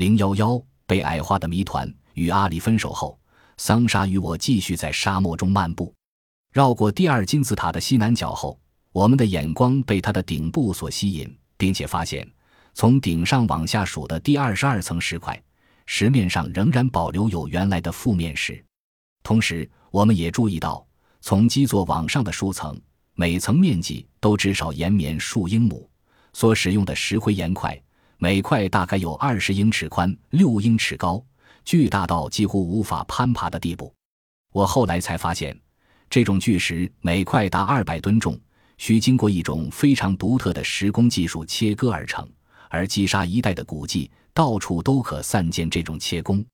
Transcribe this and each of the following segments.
零幺幺被矮化的谜团。与阿里分手后，桑莎与我继续在沙漠中漫步，绕过第二金字塔的西南角后，我们的眼光被它的顶部所吸引，并且发现，从顶上往下数的第二十二层石块，石面上仍然保留有原来的覆面石。同时，我们也注意到，从基座往上的数层，每层面积都至少延绵数英亩，所使用的石灰岩块，每块大概有二十英尺宽、六英尺高。巨大到几乎无法攀爬的地步。我后来才发现，这种巨石每块达二百吨重，需经过一种非常独特的石工技术切割而成。而击沙一带的古迹，到处都可散见这种切工。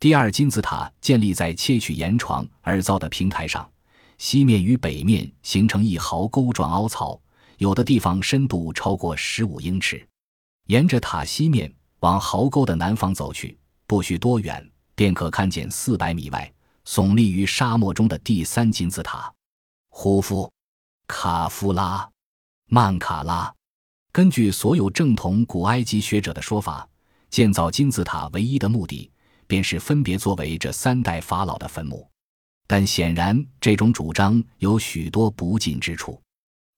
第二金字塔建立在切取岩床而造的平台上，西面与北面形成一壕沟状凹槽，有的地方深度超过十五英尺。沿着塔西面往壕沟的南方走去。不需多远，便可看见四百米外耸立于沙漠中的第三金字塔——胡夫、卡夫拉、曼卡拉。根据所有正统古埃及学者的说法，建造金字塔唯一的目的，便是分别作为这三代法老的坟墓。但显然，这种主张有许多不尽之处。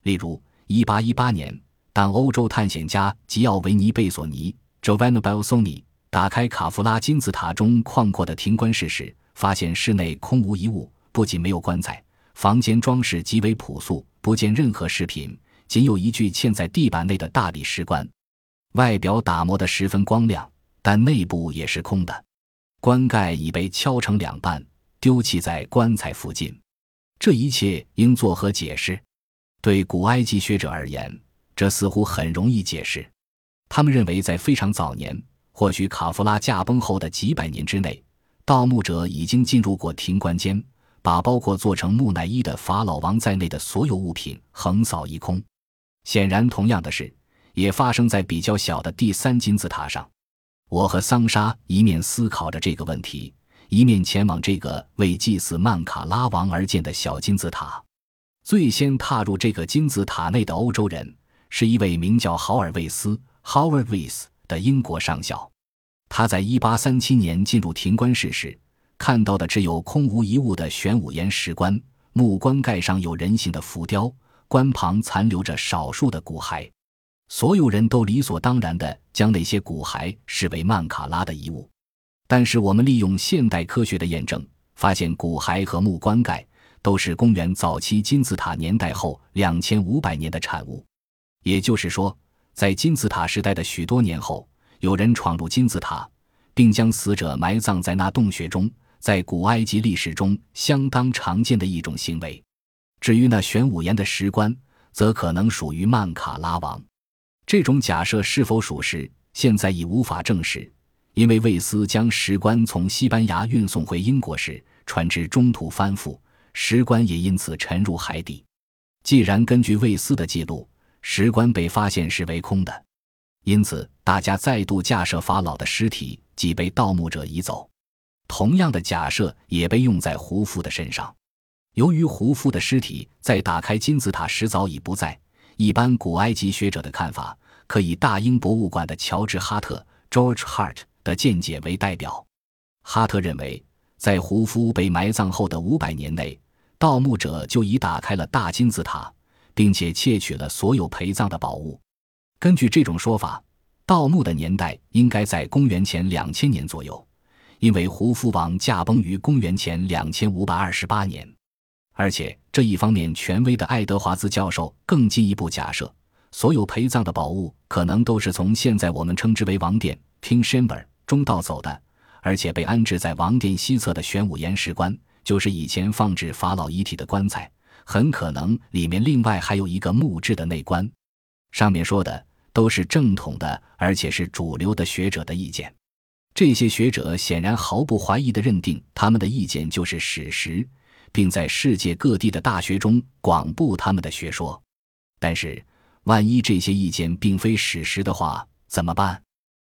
例如，1818年，当欧洲探险家吉奥维尼·贝索尼 （Giovanni Belsoni） 打开卡夫拉金字塔中旷阔的停观室时，发现室内空无一物，不仅没有棺材，房间装饰极为朴素，不见任何饰品，仅有一具嵌在地板内的大理石棺，外表打磨得十分光亮，但内部也是空的，棺盖已被敲成两半，丢弃在棺材附近。这一切应作何解释？对古埃及学者而言，这似乎很容易解释，他们认为在非常早年。或许卡夫拉驾崩后的几百年之内，盗墓者已经进入过庭观间，把包括做成木乃伊的法老王在内的所有物品横扫一空。显然，同样的事也发生在比较小的第三金字塔上。我和桑莎一面思考着这个问题，一面前往这个为祭祀曼卡拉王而建的小金字塔。最先踏入这个金字塔内的欧洲人是一位名叫豪尔维斯 （Howardvis）。的英国上校，他在1837年进入停棺室时，看到的只有空无一物的玄武岩石棺，木棺盖上有人形的浮雕，棺旁残留着少数的骨骸。所有人都理所当然地将那些骨骸视为曼卡拉的遗物。但是，我们利用现代科学的验证，发现骨骸和木棺盖都是公元早期金字塔年代后两千五百年的产物。也就是说。在金字塔时代的许多年后，有人闯入金字塔，并将死者埋葬在那洞穴中，在古埃及历史中相当常见的一种行为。至于那玄武岩的石棺，则可能属于曼卡拉王。这种假设是否属实，现在已无法证实，因为魏斯将石棺从西班牙运送回英国时，船只中途翻覆，石棺也因此沉入海底。既然根据魏斯的记录，石棺被发现是为空的，因此大家再度假设法老的尸体即被盗墓者移走。同样的假设也被用在胡夫的身上。由于胡夫的尸体在打开金字塔时早已不在，一般古埃及学者的看法可以大英博物馆的乔治·哈特 （George Hart） 的见解为代表。哈特认为，在胡夫被埋葬后的五百年内，盗墓者就已打开了大金字塔。并且窃取了所有陪葬的宝物。根据这种说法，盗墓的年代应该在公元前两千年左右，因为胡夫王驾崩于公元前两千五百二十八年。而且这一方面权威的爱德华兹教授更进一步假设，所有陪葬的宝物可能都是从现在我们称之为王殿 （King Chamber） 中盗走的，而且被安置在王殿西侧的玄武岩石棺，就是以前放置法老遗体的棺材。很可能里面另外还有一个木质的内棺。上面说的都是正统的，而且是主流的学者的意见。这些学者显然毫不怀疑地认定他们的意见就是史实，并在世界各地的大学中广布他们的学说。但是，万一这些意见并非史实的话，怎么办？